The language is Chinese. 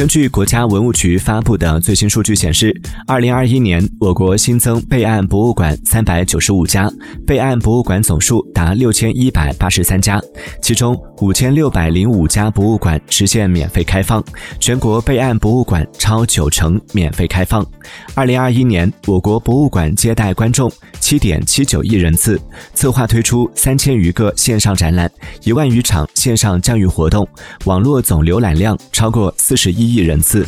根据国家文物局发布的最新数据显示，二零二一年我国新增备案博物馆三百九十五家，备案博物馆总数达六千一百八十三家，其中五千六百零五家博物馆实现免费开放，全国备案博物馆超九成免费开放。二零二一年，我国博物馆接待观众七点七九亿人次，策划推出三千余个线上展览，一万余场线上教育活动，网络总浏览量超过四十一亿人次。